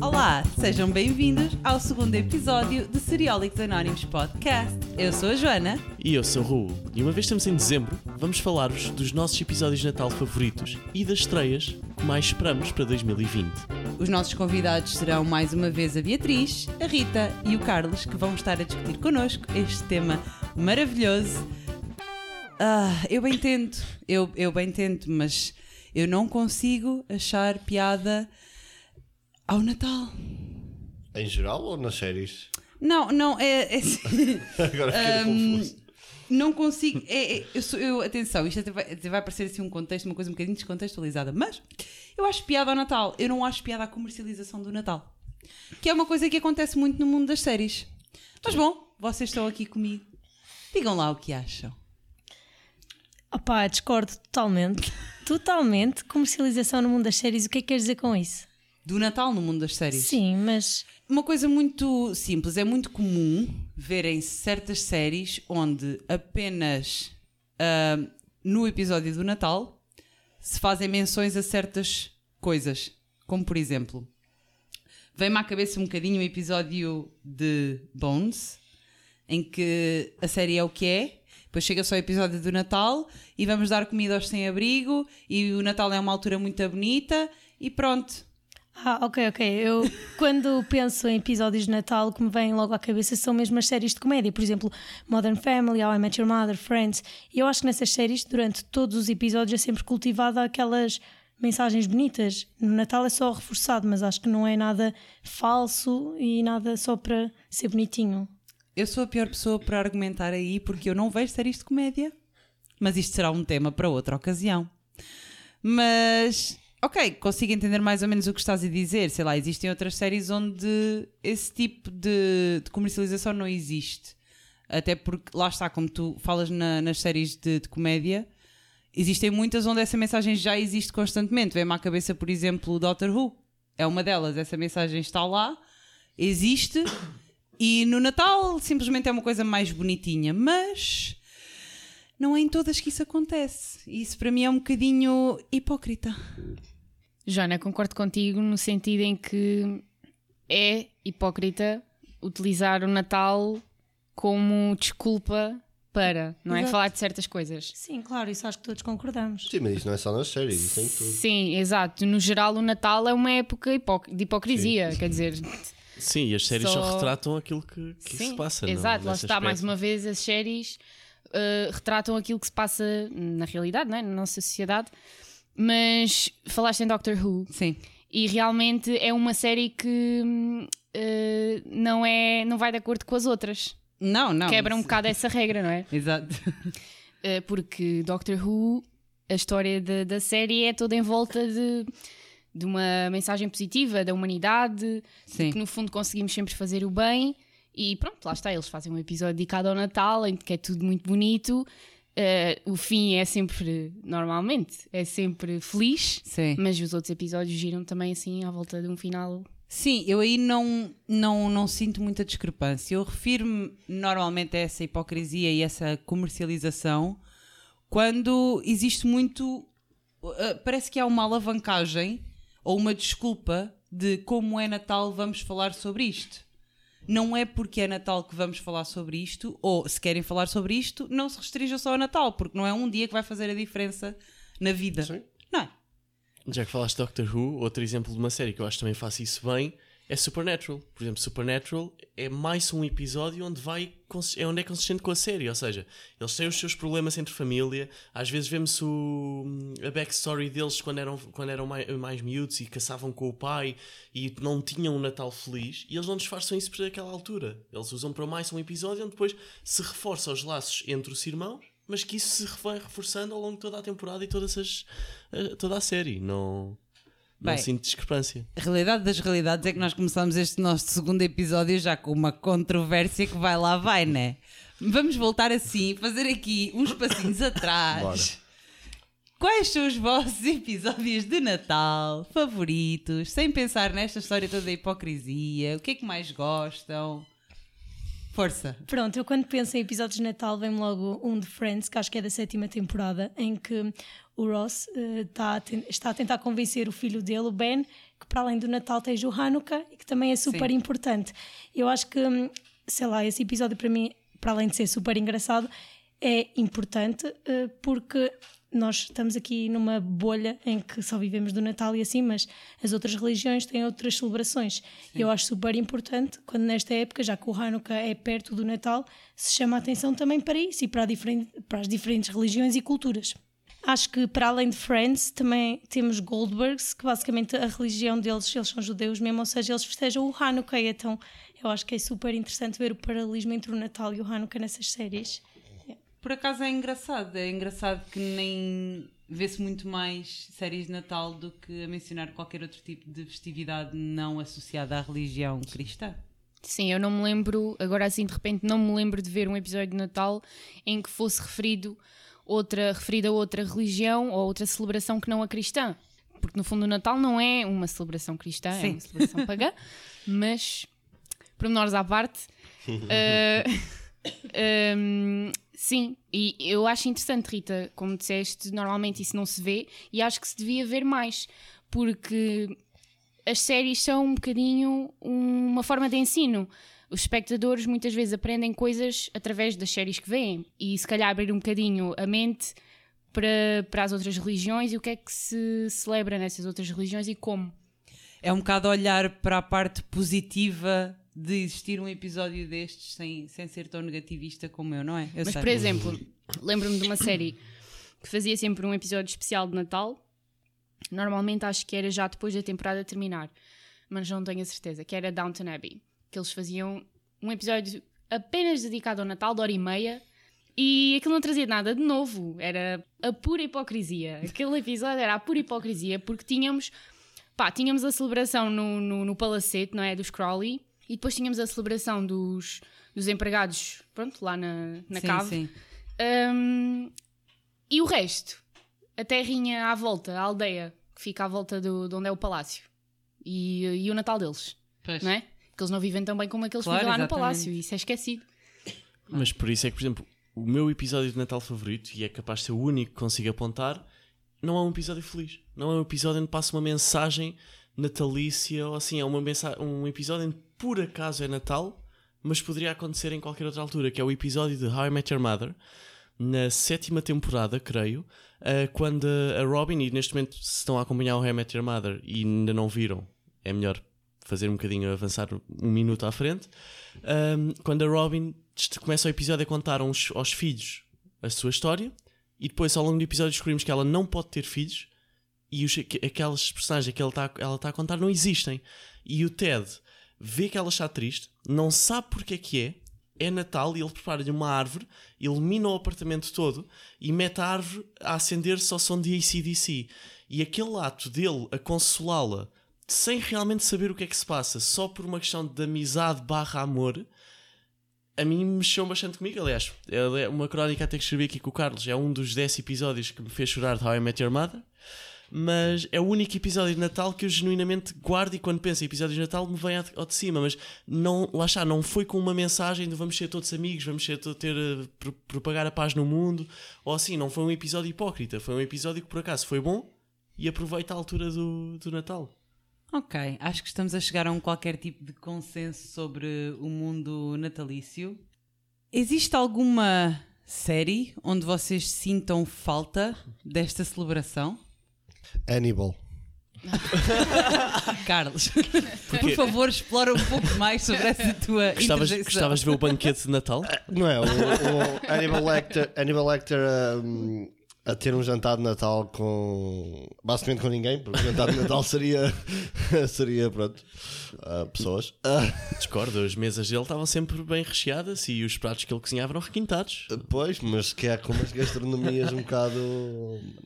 Olá, sejam bem-vindos ao segundo episódio do Seriólicos Anónimos Podcast. Eu sou a Joana. E eu sou o Raul. E uma vez estamos em dezembro, vamos falar-vos dos nossos episódios de Natal favoritos e das estreias que mais esperamos para 2020. Os nossos convidados serão mais uma vez a Beatriz, a Rita e o Carlos, que vão estar a discutir connosco este tema maravilhoso. Ah, eu bem tento, eu, eu bem tento, mas eu não consigo achar piada ao Natal. Em geral ou nas séries? Não, não, é. é Agora fiquei Hum, confuso. não consigo. é- é- eu, sou- eu- atenção, isto até vai, até vai parecer assim um contexto, uma coisa um bocadinho descontextualizada, mas eu acho piada ao Natal. Eu não acho piada à comercialização do Natal. Que é uma coisa que acontece muito no mundo das séries. Mas bom, vocês estão aqui comigo. Digam lá o que acham. Opá, discordo totalmente. Totalmente. Comercialização no mundo das séries, o que é que queres dizer com isso? Do Natal no mundo das séries. Sim, mas Uma coisa muito simples, é muito comum verem certas séries onde apenas ah, no episódio do Natal se fazem menções a certas coisas. Como por exemplo, vem-me à cabeça um bocadinho o episódio de Bones, em que a série é o que é. Depois chega só o episódio do Natal e vamos dar comida aos sem-abrigo e o Natal é uma altura muito bonita e pronto. Ah, ok, ok. Eu, quando penso em episódios de Natal, o que me vem logo à cabeça são mesmo as séries de comédia. Por exemplo, Modern Family, How I Met Your Mother, Friends. E eu acho que nessas séries, durante todos os episódios, é sempre cultivada aquelas mensagens bonitas. No Natal é só reforçado, mas acho que não é nada falso e nada só para ser bonitinho. Eu sou a pior pessoa para argumentar aí porque eu não vejo séries de comédia. Mas isto será um tema para outra ocasião. Mas, ok, consigo entender mais ou menos o que estás a dizer. Sei lá, existem outras séries onde esse tipo de, de comercialização não existe. Até porque, lá está, como tu falas na- nas séries de, de comédia, existem muitas onde essa mensagem já existe constantemente. Vem-me à cabeça, por exemplo, o Doctor Who. É uma delas. Essa mensagem está lá, existe. E no Natal simplesmente é uma coisa mais bonitinha, mas não é em todas que isso acontece. Isso para mim é um bocadinho hipócrita. Joana, concordo contigo no sentido em que é hipócrita utilizar o Natal como desculpa para, não é? Exato. Falar de certas coisas. Sim, claro, isso acho que todos concordamos. Sim, mas isso não é só nas séries, isso é em tudo. Sim, exato. No geral, o Natal é uma época de hipocrisia, quer dizer, Sim, e as séries só, Só- retratam aquilo que, que sim, se passa. não- exato. Lá nesse está, mais uma vez, as séries uh, retratam aquilo que se passa na realidade, não é? na nossa sociedade. Mas falaste em Doctor Who, Sim. e realmente é uma série que uh, não, é, não vai de acordo com as outras. Não, não. Quebra um bocado essa regra, não é? Exato. Uh, porque Doctor Who, a história da- da série é toda em volta de, de uma mensagem positiva da humanidade, Sim. que no fundo conseguimos sempre fazer o bem. E pronto, lá está, eles fazem um episódio dedicado ao Natal, em que é tudo muito bonito. Uh, o fim é sempre, normalmente, é sempre feliz, Sim. mas os outros episódios giram também assim à volta de um final. Sim, eu aí não, não, não sinto muita discrepância. Eu refiro-me normalmente a essa hipocrisia e essa comercialização quando existe muito. uh, parece que há uma alavancagem ou uma desculpa de como é Natal, vamos falar sobre isto. Não é porque é Natal que vamos falar sobre isto, ou se querem falar sobre isto, não se restrinja só ao Natal, porque não é um dia que vai fazer a diferença na vida. Sim. Não é? Já que falaste de Doctor Who, outro exemplo de uma série que eu acho que também faz isso bem é Supernatural. Por exemplo, Supernatural é mais um episódio onde vai é onde é consistente com a série, ou seja, eles têm os seus problemas entre família, às vezes vemos o, a backstory deles quando eram, quando eram mais, mais miúdos e caçavam com o pai e não tinham um Natal feliz, e eles não disfarçam isso por aquela altura. Eles usam para mais um episódio onde depois se reforça os laços entre os irmãos, mas que isso se vai reforçando ao longo de toda a temporada e todas as, eh, toda a série. Não, não Bem, sinto discrepância. A realidade das realidades é que nós começamos este nosso segundo episódio já com uma controvérsia que vai lá, vai, né? Vamos voltar assim, fazer aqui uns passinhos atrás. Bora. Quais são os vossos episódios de Natal favoritos? Sem pensar nesta história toda da hipocrisia. O que é que mais gostam? Força. Pronto, eu quando penso em episódios de Natal, vem-me logo um de Friends, que acho que é da sétima temporada, em que o Ross está, a ten- está a tentar convencer o filho dele, o Ben, que para além do Natal tens o Hanukkah e que também é super Sim. importante. Eu acho que, hum, sei lá, esse episódio para mim, para além de ser super engraçado, é importante eh, porque nós estamos aqui numa bolha em que só vivemos do Natal e assim, mas as outras religiões têm outras celebrações. E eu acho super importante quando nesta época, já que o Hanukkah é perto do Natal, se chama a atenção também para isso e para, para as diferentes religiões e culturas. Acho que para além de Friends também temos Goldbergs, que basicamente a religião deles, eles são judeus mesmo, ou seja, eles festejam o Hanukkah, então eu acho que é super interessante ver o paralelismo entre o Natal e o Hanukkah nessas séries. Por acaso é engraçado, é engraçado que nem vê-se muito mais séries de Natal do que a mencionar qualquer outro tipo de festividade não associada à religião cristã. Sim, eu não me lembro, agora assim de repente, não me lembro de ver um episódio de Natal em que fosse referido outra, referido a outra religião ou outra celebração que não a cristã. Porque no fundo o Natal não é uma celebração cristã, é Sim. uma celebração pagã, mas pormenores à parte. eh, ehm, sim, e eu acho interessante, Rita, como disseste, normalmente isso não se vê e acho que se devia ver mais, porque as séries são um bocadinho uma forma de ensino. Os espectadores muitas vezes aprendem coisas através das séries que veem e se calhar abrir um bocadinho a mente para, para as outras religiões e o que é que se celebra nessas outras religiões e como. É um bocado olhar para a parte positiva de existir um episódio destes sem, sem ser tão negativista como eu, não é? Eu Mas, sei. por exemplo, lembro-me de uma série que fazia sempre um episódio especial de Natal. Normalmente acho que era já depois da temporada terminar, mas não tenho a certeza. Que era Downton Abbey. Que eles faziam um episódio apenas dedicado ao Natal, de hora e meia, e aquilo não trazia nada de novo. Era a pura hipocrisia. Aquele episódio era a pura hipocrisia, porque tínhamos, pá, tínhamos a celebração no, no, no palacete, não é? Dos Crowley, e depois tínhamos a celebração dos, dos empregados, pronto, lá na, na sim, cave. sim. Um, e o resto? A terrinha à volta, a aldeia, que fica à volta do, de onde é o palácio. E, e o Natal deles, Pois. não é? Porque eles não vivem tão bem como aqueles Claro, que vivem lá no exatamente. palácio. E isso é esquecido. Mas por isso é que, por exemplo, o meu episódio de Natal favorito, e é capaz de ser o único que consigo apontar, não é um episódio feliz. Não é um episódio onde passa uma mensagem natalícia ou assim. É uma mensa um episódio onde por acaso é Natal, mas poderia acontecer em qualquer outra altura, que é o episódio de How I Met Your Mother, na sétima temporada, creio, ah, quando a Robin, e neste momento se estão a acompanhar o How I Met Your Mother e ainda não viram, é melhor fazer um bocadinho, avançar um minuto à frente. Um, quando a Robin começa o episódio a contar aos, aos filhos a sua história, e depois ao longo do episódio descobrimos que ela não pode ter filhos e os, que- aquelas personagens que ela está ela tá a contar não existem. E o Ted vê que ela está triste, não sabe porque é que é, é Natal e ele prepara-lhe uma árvore, ilumina o apartamento todo e mete a árvore a acender-se ao som de ACDC. E aquele ato dele a consolá-la sem realmente saber o que é que se passa, só por uma questão de amizade barra amor, a mim mexeu bastante comigo. Aliás, é uma crónica até que escrevi aqui com o Carlos. É um dos 10 episódios que me fez chorar de How I Met Your Mother. Mas é o único episódio de Natal que eu genuinamente guardo e quando penso em episódios de Natal me vem ao de cima. Mas não, lá está, não foi com uma mensagem de vamos ser todos amigos, vamos ser ter, pro- propagar a paz no mundo. Ou assim, não foi um episódio hipócrita. Foi um episódio que por acaso foi bom e aproveita a altura do, do Natal. Ok, acho que estamos a chegar a um qualquer tipo de consenso sobre o mundo natalício. Existe alguma série onde vocês sintam falta desta celebração? Hannibal. Carlos, por favor, explora um pouco mais sobre essa tua Gostavas, interjeição. gostavas de ver o banquete de Natal? Não é? O, o Hannibal Lecter, Hannibal Lecter um, a ter um jantar de Natal com. basicamente com ninguém, porque o jantar de Natal seria. seria, pronto. ah, pessoas. Ah, Discordo, as mesas dele estavam sempre bem recheadas e os pratos que ele cozinhava eram requintados. pois, mas que é com umas gastronomias um bocado.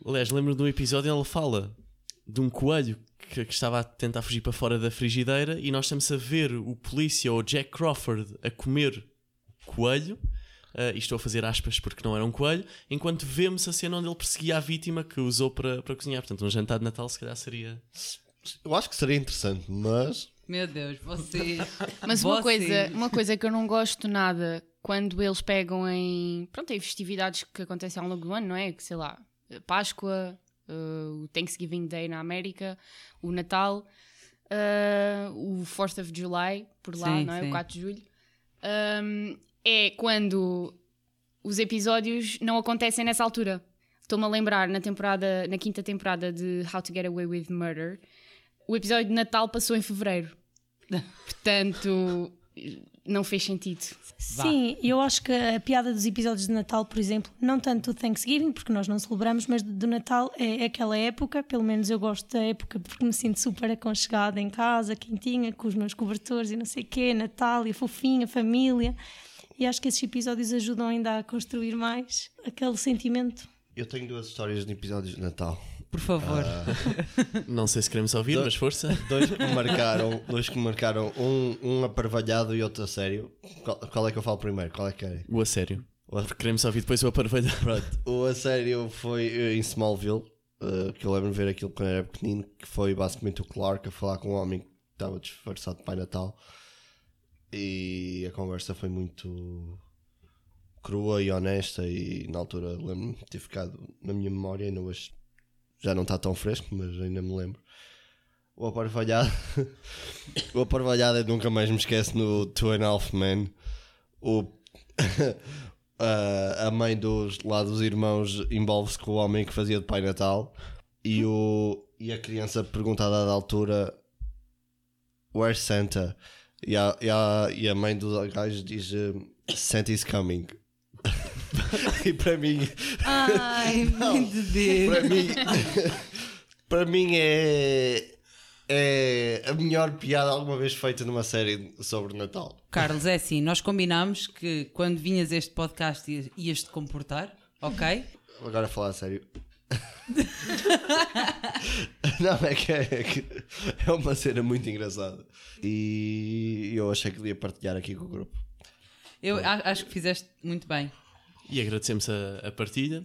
Aliás, lembro de um episódio onde ele fala de um coelho que, que estava a tentar fugir para fora da frigideira e nós estamos a ver o polícia ou Jack Crawford a comer coelho. Ah, e estou a fazer aspas porque não era um coelho, enquanto vemos a cena onde ele perseguia a vítima que usou para, para cozinhar. Portanto, um jantar de Natal se calhar seria. Eu acho que seria interessante, mas. Meu Deus, vocês. Mas uma Vocês. coisa, uma coisa que eu não gosto nada quando eles pegam em, pronto, em festividades que acontecem ao longo do ano, não é? Que sei lá, a Páscoa, uh, o Thanksgiving Day na América, o Natal, uh, o 4th of July, por lá, Sim, não é? sim. O 4 de julho. Um, é quando os episódios não acontecem nessa altura. Estou-me a lembrar na temporada, na quinta temporada de How to Get Away with Murder, o episódio de Natal passou em fevereiro. Portanto, não fez sentido. Sim, eu acho que a piada dos episódios de Natal, por exemplo, não tanto do Thanksgiving, porque nós não celebramos, mas do Natal é aquela época, pelo menos eu gosto da época porque me sinto super aconchegada em casa, quentinha, com os meus cobertores e não sei o quê, Natal e fofinha, a família. E acho que esses episódios ajudam ainda a construir mais aquele sentimento. Eu tenho duas histórias de episódios de Natal. Por favor. Não sei se queremos ouvir, Do- mas força. Dois que me marcaram, dois que me marcaram, um, um aparvalhado e outro a sério. Qual, qual é que eu falo primeiro? Qual é que é? O a sério. O a- queremos ouvir depois o aparvalho. Pronto, o a sério foi eh, em Smallville, eh, que eu lembro de ver aquilo quando era pequenino, que foi basicamente o Clark a falar com um homem que estava disfarçado de Pai Natal. E a conversa foi muito crua e honesta e na altura lembro-me de ter ficado na minha memória, ainda hoje já não está tão fresco, mas ainda me lembro. O aparvalhado, o aparvalhado eu nunca mais me esqueço no Two and a Half Men. O, a, a mãe dos, lá dos irmãos envolve-se com o homem que fazia de Pai Natal e, o, e a criança pergunta a dada altura Where's Santa? E a, e a, e a mãe do gajo diz um, Santa's coming. e para mim, Ai, mãe de Deus. para mim, para mim é, é a melhor piada alguma vez feita numa série sobre Natal. Carlos, é assim, nós combinámos que quando vinhas este podcast ias- ias-te comportar, ok? Agora a falar a sério. Não, é que, é que é uma cena muito engraçada. E eu achei que devia partilhar aqui com o grupo. Eu acho que fizeste muito bem. E agradecemos a, a partilha.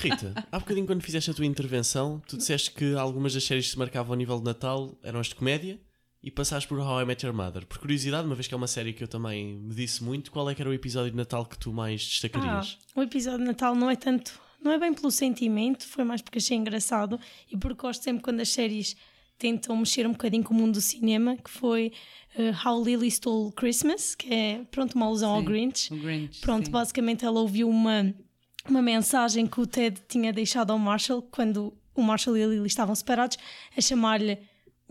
Rita, há bocadinho quando fizeste a tua intervenção, tu disseste que algumas das séries que se marcavam ao nível de Natal eram as de comédia e passaste por How I Met Your Mother. Por curiosidade, uma vez que é uma série que eu também me disse muito, qual é que era o episódio de Natal que tu mais Ah, destacarias? o episódio de Natal não é tanto, não é bem pelo sentimento, foi mais porque achei engraçado e porque gosto sempre quando as séries tentam mexer um bocadinho com o mundo do cinema, que foi eh, How Lily Stole Christmas, que é pronto uma alusão ao Sim, Grinch. O Grinch. Pronto, sim. basicamente ela ouviu uma, uma mensagem que o Ted tinha deixado ao Marshall quando o Marshall e a Lily estavam separados, a chamar-lhe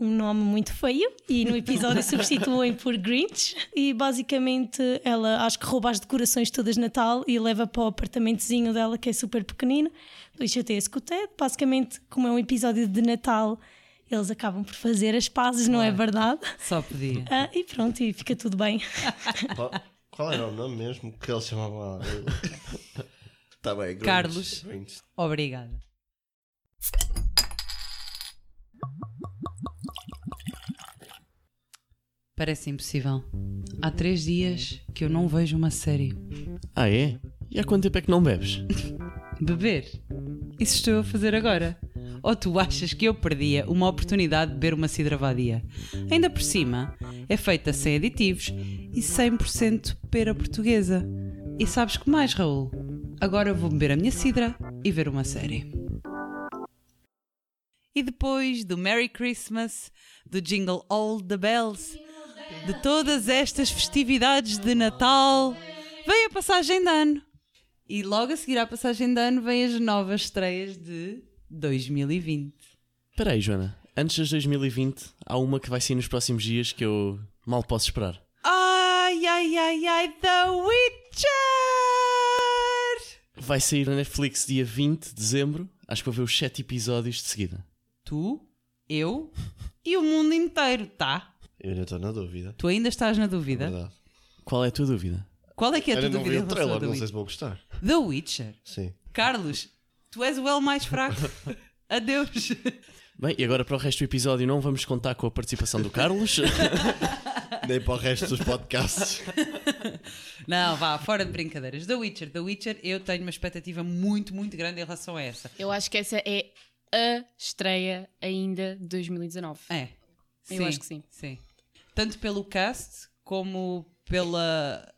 um nome muito feio e no episódio substituem por Grinch e basicamente ela acho que rouba as decorações todas de Natal e leva para o apartamentozinho dela que é super pequenino, deixa ter esse com o Ted, basicamente como é um episódio de Natal eles acabam por fazer as pazes, não é verdade? Só podia. Ah, e pronto, e fica tudo bem. Qual, qual era o nome mesmo que eles chamavam lá? Tá bem, Grinch. Carlos. Grinch. Obrigada. Parece impossível. Há três dias que eu não vejo uma série. Ah, é? E há quanto tempo é que não bebes? Beber? Isso estou a fazer agora. Ou tu achas que eu perdia uma oportunidade de beber uma cidra vadia? Ainda por cima, é feita sem aditivos e 100% pera portuguesa. E sabes que mais, Raul? Agora vou beber a minha cidra e ver uma série. E depois do Merry Christmas, do jingle All the Bells, de todas estas festividades de Natal, vem a passagem de ano. E logo a seguir à passagem de ano vem as novas estreias de 2020. Espera aí, Joana. Antes das 2020, há uma que vai sair nos próximos dias que eu mal posso esperar. Ai, ai, ai, ai, The Witcher! Vai sair na Netflix dia 20 de dezembro. Acho que vou ver os 7 episódios de seguida. Tu, eu e o mundo inteiro, tá? Eu ainda estou na dúvida. Tu ainda estás na dúvida? Verdade. Qual é a tua dúvida? Qual é que é a tua Ainda não vi dúvida? o relação trailer, a The não sei Witcher? se vou gostar. The Witcher. Sim. Carlos, tu és o L mais fraco. Adeus. Bem, e agora para o resto do episódio não vamos contar com a participação do Carlos. Nem para o resto dos podcasts. Não, vá, fora de brincadeiras. The Witcher, The Witcher, eu tenho uma expectativa muito, muito grande em relação a essa. Eu acho que essa é a estreia ainda de 2019. É. Eu acho que sim. Sim. Tanto pelo cast como pela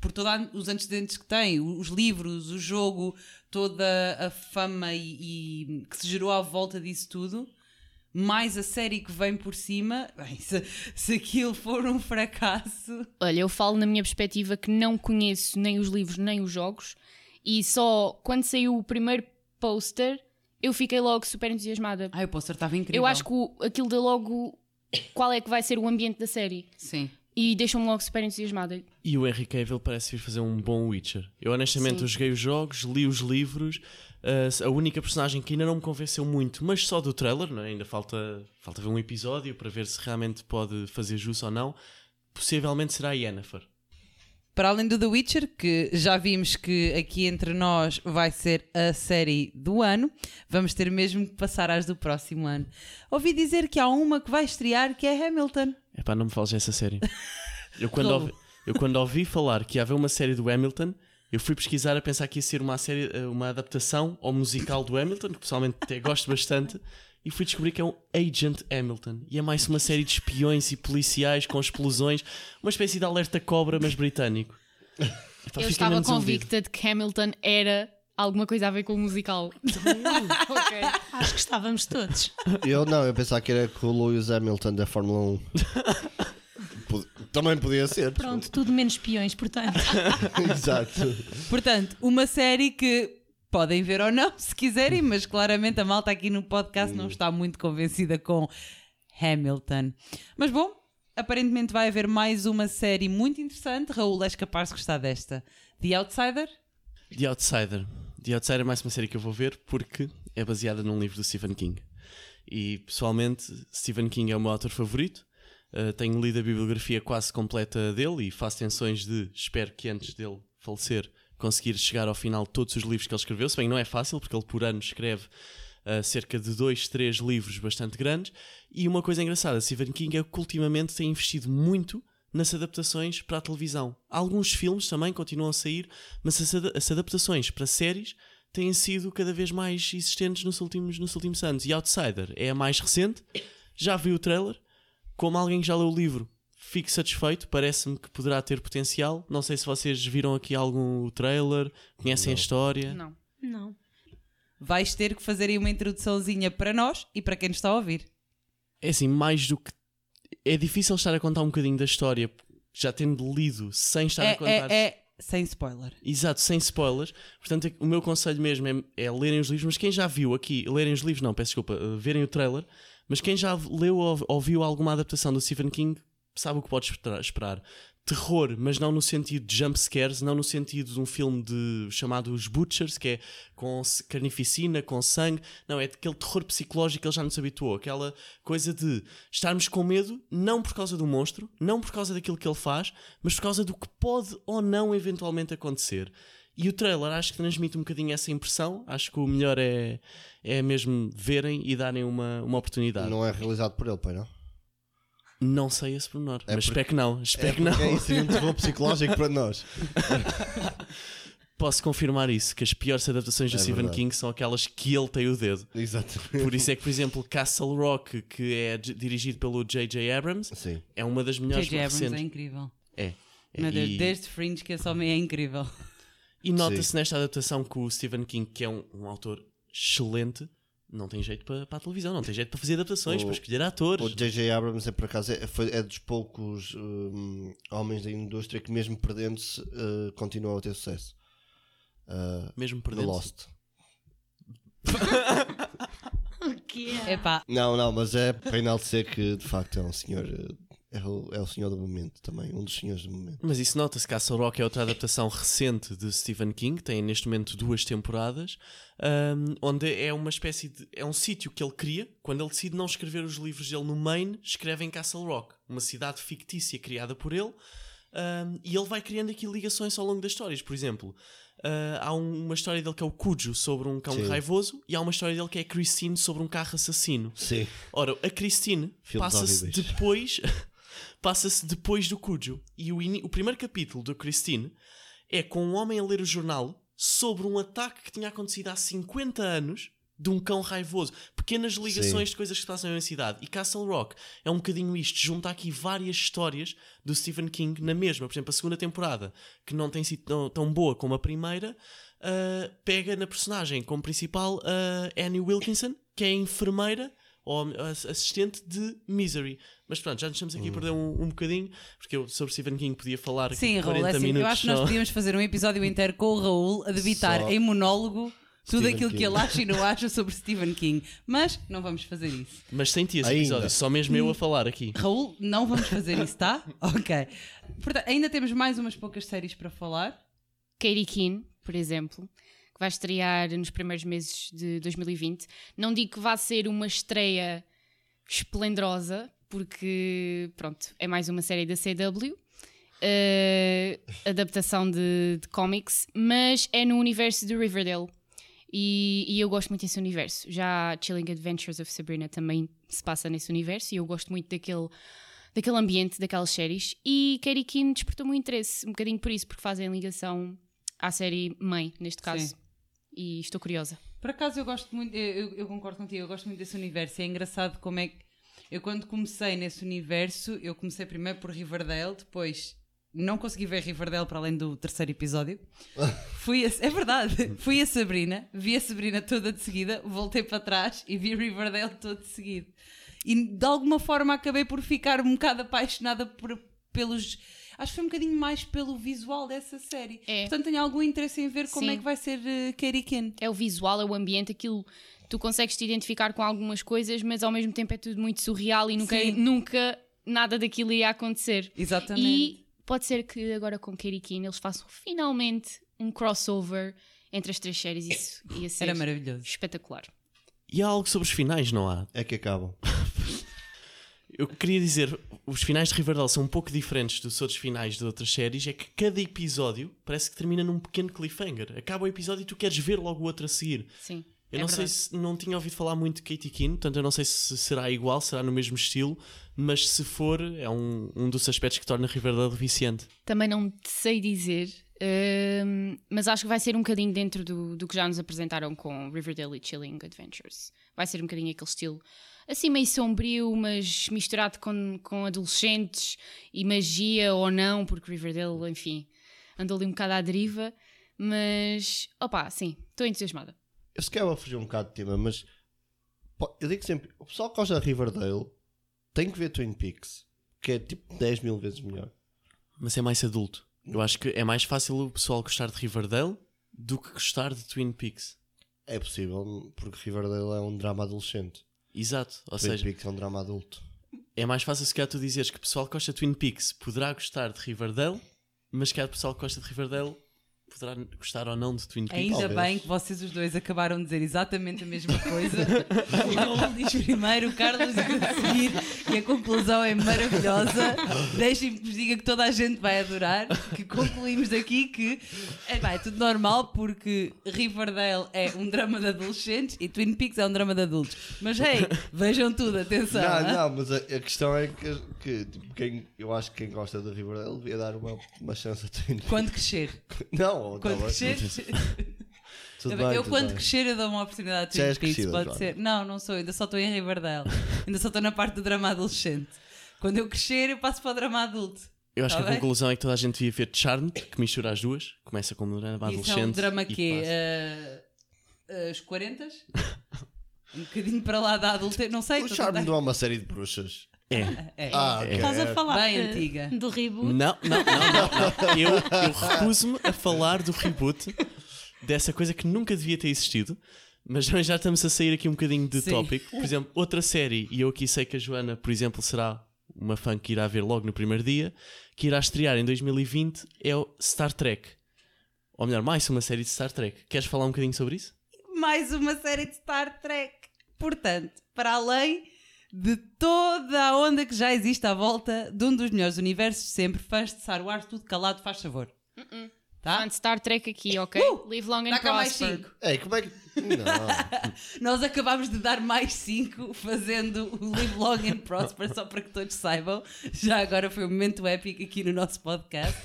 por todos os antecedentes que tem, os livros, o jogo, toda a fama e, e que se gerou à volta disso tudo, mais a série que vem por cima, bem, se, se aquilo for um fracasso. Olha, eu falo na minha perspectiva que não conheço nem os livros nem os jogos e só quando saiu o primeiro poster eu fiquei logo super entusiasmada. Ai, o pôster estava incrível. Eu acho que o- aquilo deu logo qual é que vai ser o ambiente da série Sim. e deixou-me logo super entusiasmada. E o Henry Cavill parece vir fazer um bom Witcher. Eu honestamente Sim. eu joguei os jogos, li os livros. uh, a única personagem que ainda não me convenceu muito, mas só do trailer, não é? ainda falta, falta ver um episódio para ver se realmente pode fazer jus ou não. Possivelmente será a Yennefer. Para além do The Witcher, que já vimos que aqui entre nós vai ser a série do ano, vamos ter mesmo que passar às do próximo ano. Ouvi dizer que há uma que vai estrear que é Hamilton. Epá, não me fales dessa série. Eu quando, ouvi, eu quando ouvi falar que ia haver uma série do Hamilton, eu fui pesquisar a pensar que ia ser uma série, eh, uma adaptação ao musical do Hamilton, que pessoalmente até gosto bastante, e fui descobrir que é um Agent Hamilton. E é mais uma série de espiões e policiais com explosões, uma espécie de alerta cobra, mas britânico. Epá, eu estava convicta de que Hamilton era alguma coisa a ver com o musical. ok. Acho que estávamos todos. Eu não, eu pensava que era com o Lewis Hamilton da Fórmula 1. Pod- Também podia ser. Pronto, tudo menos peões, portanto. Exato. Portanto, uma série que podem ver ou não, se quiserem, mas claramente a malta aqui no podcast não está muito convencida com Hamilton. Mas bom, aparentemente vai haver mais uma série muito interessante. Raul, és capaz de gostar desta. The Outsider? The Outsider. The Outsider é mais uma série que eu vou ver porque é baseada num livro do Stephen King. E pessoalmente, Stephen King é o meu autor favorito. Uh, tenho lido a bibliografia quase completa dele e faço tensões de, espero que antes dele falecer, conseguir chegar ao final todos os livros que ele escreveu. Se bem não é fácil, porque ele por ano escreve uh, cerca de dois, três livros bastante grandes. E uma coisa engraçada, Stephen King é que ultimamente tem investido muito nas adaptações para a televisão. Alguns filmes também continuam a sair, mas as, ad- as adaptações para séries têm sido cada vez mais existentes nos últimos, nos últimos anos. E Outsider é a mais recente. Já vi o trailer. Como alguém que já leu o livro, fico satisfeito. Parece-me que poderá ter potencial. Não sei se vocês viram aqui algum trailer, conhecem a história. Não. Não. Vais ter que fazer aí uma introduçãozinha para nós e para quem nos está a ouvir. É assim, mais do que. É difícil estar a contar um bocadinho da história, já tendo lido, sem estar É, a contar. é, é sem spoiler. Exato, sem spoilers. Portanto, é- o meu conselho mesmo é, é lerem os livros, mas quem já viu aqui, lerem os livros, não, peço desculpa, verem o trailer, mas quem já leu ou ouviu alguma adaptação do Stephen King sabe o que pode espera- esperar. Terror, mas não no sentido de jump scares, não no sentido de um filme de, chamado Os Butchers, que é com carnificina, com sangue. Não, é aquele terror psicológico que ele já nos habituou. Aquela coisa de estarmos com medo, não por causa do monstro, não por causa daquilo que ele faz, mas por causa do que pode ou não eventualmente acontecer. E o trailer acho que transmite um bocadinho essa impressão. Acho que o melhor é, é mesmo verem e darem uma, uma oportunidade. Não é realizado por ele, pai, não? Sei esse pormenor, É mas porque- espero que não. Espero É que não. isso seria um terror psicológico para nós. Posso confirmar isso, que as piores adaptações do É Stephen verdade. King são aquelas que ele tem o dedo. Exato. Por isso é que, por exemplo, Castle Rock, que é dirigido pelo J.J. Abrams, Sim. é uma das melhores J.J. Abrams recentes. é incrível. É. É, Meu Deus, e- desde Fringe que esse homem é incrível. E nota-se nesta adaptação que o Stephen King, que é um, um autor excelente, não tem jeito para, para a televisão, não tem jeito para fazer adaptações, O- para escolher atores. O J.J. Abrams é por acaso é, foi- é dos poucos hum, homens da indústria que mesmo perdendo-se uh, continuam a ter sucesso. Uh, Mesmo perdendo. Lost. O que é? Epá, Não, não, mas é para enaltecer que de facto é um senhor. uh, É o, é o senhor do momento também, um dos senhores do momento. Mas isso nota-se. Castle Rock é outra adaptação recente de Stephen King, tem neste momento duas temporadas, ahm, onde é uma espécie de. É um sítio que ele cria. Quando ele decide não escrever os livros dele no Maine, escreve em Castle Rock, uma cidade fictícia criada por ele, ahm, e ele vai criando aqui ligações ao longo das histórias. Por exemplo, ah, há um- uma história dele que é o Cujo sobre um cão Sim. raivoso, e há uma história dele que é a Christine sobre um carro assassino. Sim. Ora, a Christine passa-se depois passa-se depois do Cujo. E o, o primeiro capítulo do Christine é com um homem a ler o jornal sobre um ataque que tinha acontecido há 50 anos de um cão raivoso. Pequenas ligações de coisas que se passam na cidade. E Castle Rock é um bocadinho isto. Junta aqui várias histórias do Stephen King na mesma. Por exemplo, a segunda temporada, que não tem sido tão, tão boa como a primeira, uh, pega na personagem como principal uh, Annie Wilkinson, que é a enfermeira ou assistente de Misery. Mas pronto, já nos estamos aqui a perder um, um bocadinho, porque eu sobre Stephen King podia falar aqui Sim, 40 Raul, é assim, minutos. eu acho que nós podíamos fazer um episódio inteiro com o Raul a debitar Só em monólogo tudo Stephen aquilo que King. ele acha e não acha sobre Stephen King. Mas não vamos fazer isso. Mas sem ti esse Ainda. episódio, só mesmo eu a falar aqui. Raul, não vamos fazer isso, tá? Ok. Portanto, ainda temos mais umas poucas séries para falar. Katie Keane, por exemplo, que vai estrear nos primeiros meses de 2020. Não digo que vá ser uma estreia esplendorosa, porque, pronto, é mais uma série da CW, eh, adaptação de, de comics, mas é no universo de Riverdale. E, e eu gosto muito desse universo. Já Chilling Adventures of Sabrina também se passa nesse universo e eu gosto muito daquele, daquele ambiente, daquelas séries. E Katie Keane despertou o meu interesse, um bocadinho por isso, porque fazem ligação à série Mãe, neste caso. Sim. E estou curiosa. Por acaso eu gosto muito, eu, eu concordo contigo, eu gosto muito desse universo. E é engraçado como é que eu quando comecei nesse universo, eu comecei primeiro por Riverdale, depois não consegui ver Riverdale para além do terceiro episódio. Fui a, é verdade, fui a Sabrina, vi a Sabrina toda de seguida, voltei para trás e vi Riverdale todo de seguida. E de alguma forma acabei por ficar um bocado apaixonada por- pelos. Acho que foi um bocadinho mais pelo visual dessa série. É. Portanto, tenho algum interesse em ver como Sim. é que vai ser uh, Katie Ken. É o visual, é o ambiente, aquilo. Tu consegues te identificar com algumas coisas, mas ao mesmo tempo é tudo muito surreal e nunca, Sim. nunca nada daquilo ia acontecer. Exatamente. E pode ser que agora com Keane eles façam finalmente um crossover entre as três séries. Isso ia ser Era maravilhoso. espetacular. E há algo sobre os finais, não há? É que acabam. Eu queria dizer, os finais de Riverdale são um pouco diferentes dos outros finais de outras séries, é que cada episódio parece que termina num pequeno cliffhanger. Acaba o episódio e tu queres ver logo o outro a seguir. Sim. Eu é não sei verdade. se não tinha ouvido falar muito de Katie Keane, portanto eu não sei se será igual, será no mesmo estilo, mas se for, é um, um dos aspectos que torna Riverdale viciante. Também não sei dizer, mas acho que vai ser um bocadinho dentro do, do que já nos apresentaram com Riverdale e Chilling Adventures. Vai ser um bocadinho aquele estilo assim meio sombrio, mas misturado com, com adolescentes e magia ou não, porque Riverdale, enfim, andou ali um bocado à deriva. Mas, opá, sim, estou entusiasmada. Eu se calhar vou fugir um bocado de tema, mas pô, eu digo sempre: o pessoal que gosta de Riverdale tem que ver Twin Peaks, que é tipo 10 mil vezes melhor. Mas é mais adulto. Eu acho que é mais fácil o pessoal gostar de Riverdale do que gostar de Twin Peaks. É possível, porque Riverdale é um drama adolescente. Exato. Ou Twin seja, Peaks é um drama adulto. é mais fácil se calhar tu dizeres que o pessoal que gosta de Twin Peaks poderá gostar de Riverdale, mas que o pessoal que gosta de Riverdale poderá gostar ou não de Twin Peaks. Ainda Talvez. bem que vocês os dois acabaram de dizer exatamente a mesma coisa. o Raul diz primeiro, o Carlos diz a seguir e a conclusão é maravilhosa. Deixem-me que vos diga que toda a gente vai adorar. Que concluímos daqui que é, pá, é tudo normal porque Riverdale é um drama de adolescentes e Twin Peaks é um drama de adultos. Mas hey, vejam tudo, atenção. Não, não, mas a, a questão é que, que, tipo, quem, eu acho que quem gosta de Riverdale devia dar uma, uma chance a Twin Peaks. Quando crescer. Não, tá Quando bem. crescer. Tudo eu bem, eu quando bem. crescer eu dou uma oportunidade a Já Twin Peaks, pode Joana. ser. Não, não sou, ainda só estou em Riverdale. ainda só estou na parte do drama adolescente. Quando eu crescer eu passo para o drama adulto. Eu acho Tá que a bem? conclusão é que toda a gente devia ver Charmed, que mistura as duas. Começa como um drama Isso adolescente. é um drama e quê? passa. Uh, uh, os 40? um bocadinho para lá da adultez, não sei. O estou a Charme tentar- não é uma série de bruxas. É. É. Ah, ok. Estás a falar Bem eh, antiga. do reboot? Não, não, não, não. não. Eu, eu recuso-me a falar do reboot dessa coisa que nunca devia ter existido. Mas nós já estamos a sair aqui um bocadinho de Sim. tópico. Por exemplo, outra série, e eu aqui sei que a Joana, por exemplo, será uma fã que irá ver logo no primeiro dia, que irá estrear em 2020, é o Star Trek. Ou melhor, mais uma série de Star Trek. Queres falar um bocadinho sobre isso? mais uma série de Star Trek. Portanto, para além de toda a onda que já existe à volta de um dos melhores universos de sempre, fãs de Star Wars, tudo calado, faz favor. Tá? Fã de Star Trek aqui, ok? Uh! Live long and Dá cá mais prosper. 5. Ei, como é que. Não. Nós acabámos de dar mais 5 fazendo o Live Long and Prosper, só para que todos saibam. Já agora foi um momento épico aqui no nosso podcast.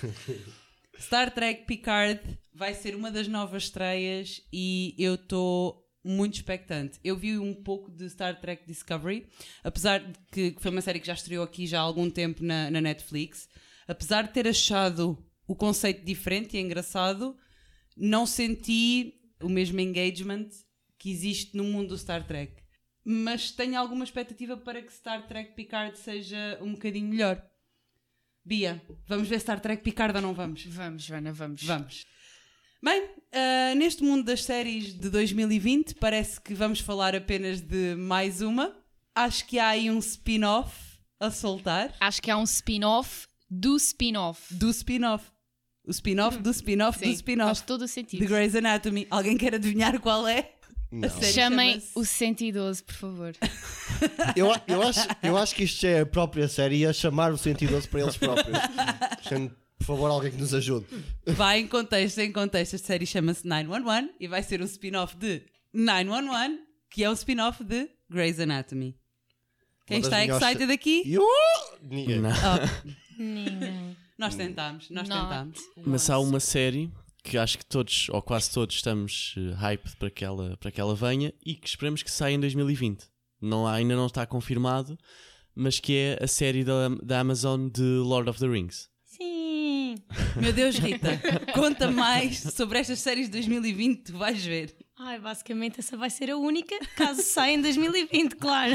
Star Trek Picard vai ser uma das novas estreias e eu estou muito expectante. Eu vi um pouco de Star Trek Discovery, apesar de que, que foi uma série que já estreou aqui já há algum tempo na, na Netflix. Apesar de ter achado o conceito diferente e engraçado, não senti o mesmo engagement que existe no mundo do Star Trek. Mas tenho alguma expectativa para que Star Trek Picard seja um bocadinho melhor. Bia, vamos ver Star Trek Picard ou não vamos? Vamos, Joana, vamos. Vamos. Bem, ah, neste mundo das séries de 2020, parece que vamos falar apenas de mais uma. Acho que há aí um spin-off a soltar. Acho que há um spin-off do spin-off. Do spin-off. O spin-off do spin-off do spin-off. faz todo o sentido. De Grey's Anatomy. Alguém quer adivinhar qual é? Não. Chamem chama-se- o 112, por favor. Eu, eu, acho, eu acho que isto é a própria série a chamar o 112 para eles próprios. por favor, alguém que nos ajude. Vai em contexto, em contexto. A série chama-se 911 e vai ser um spin-off de 911, que é um spin-off de Grey's Anatomy. Quem está melhores excited aqui? Eu- Ninguém. Não. Ninguém. Nós tentámos, nós Não. tentámos. Mas há uma série que acho que todos, ou quase todos, estamos eh, hype para que, ela, para que ela venha e que esperamos que saia em 2020. Não, há- ainda não está confirmado, mas que é a série da, da Amazon de Lord of the Rings. Sim. Meu Deus, Rita, conta mais sobre estas séries de 2020, tu vais ver. Ai, basicamente essa vai ser a única, caso saia em 2020, claro.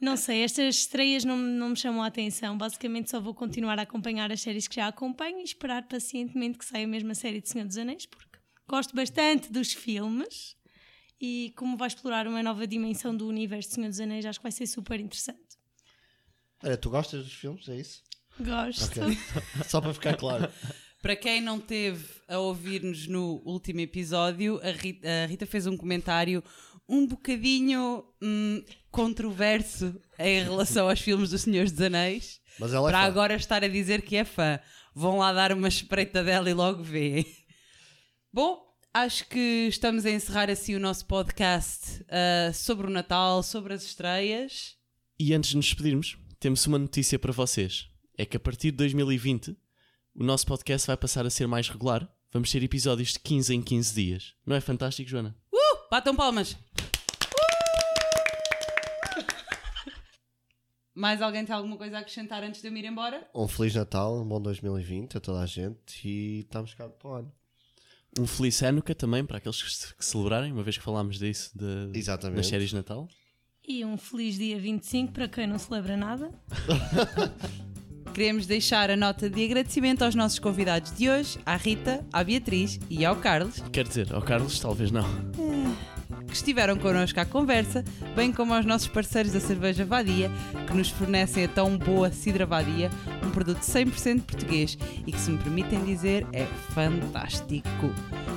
Não sei, estas estreias não, não me chamam a atenção. Basicamente só vou continuar a acompanhar as séries que já acompanho e esperar pacientemente que saia a mesma série de Senhor dos Anéis, porque gosto bastante dos filmes e como vai explorar uma nova dimensão do universo de Senhor dos Anéis, acho que vai ser super interessante. Olha, tu gostas dos filmes? É isso? Gosto. Ok. Só para ficar claro. Para quem não teve a ouvir-nos no último episódio, a Rita, a Rita fez um comentário um bocadinho hum, controverso em relação aos filmes do Senhor dos Anéis. Mas ela é para fã. agora estar a dizer que é fã. Vão lá dar uma espreita dela e logo vêem. Bom, acho que estamos a encerrar assim o nosso podcast ah, sobre o Natal, sobre as estreias. E antes de nos despedirmos, temos uma notícia para vocês. É que a partir de 2020 o nosso podcast vai passar a ser mais regular. Vamos ter episódios de 15 em 15 dias. Não é fantástico, Joana? Uh, batam palmas. Mais alguém tem alguma coisa a acrescentar antes de eu me ir embora? Um Feliz Natal, um bom 2020 a toda a gente e estamos cá para o ano. Um feliz Hanukkah também para aqueles que que celebrarem, uma vez que falámos disso de, Exatamente. das séries de Natal. E um feliz dia 25 para quem não celebra nada. Queremos deixar a nota de agradecimento aos nossos convidados de hoje, à Rita, à Beatriz e ao Carlos, Quer dizer, ao Carlos, talvez não. que estiveram connosco à conversa, bem como aos nossos parceiros da Cerveja Vadia, que nos fornecem a tão boa Cidra Vadia, um produto 100% português e que, se me permitem dizer, é fantástico.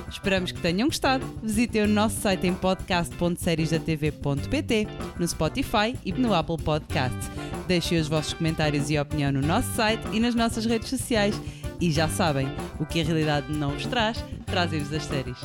Esperamos que tenham gostado. Visitem o nosso site em podcast.seriesdatv.pt, no Spotify e no Apple Podcasts. Deixem os vossos comentários e opinião no nosso site e nas nossas redes sociais. E já sabem, o que a realidade não vos traz, trazem-vos as séries.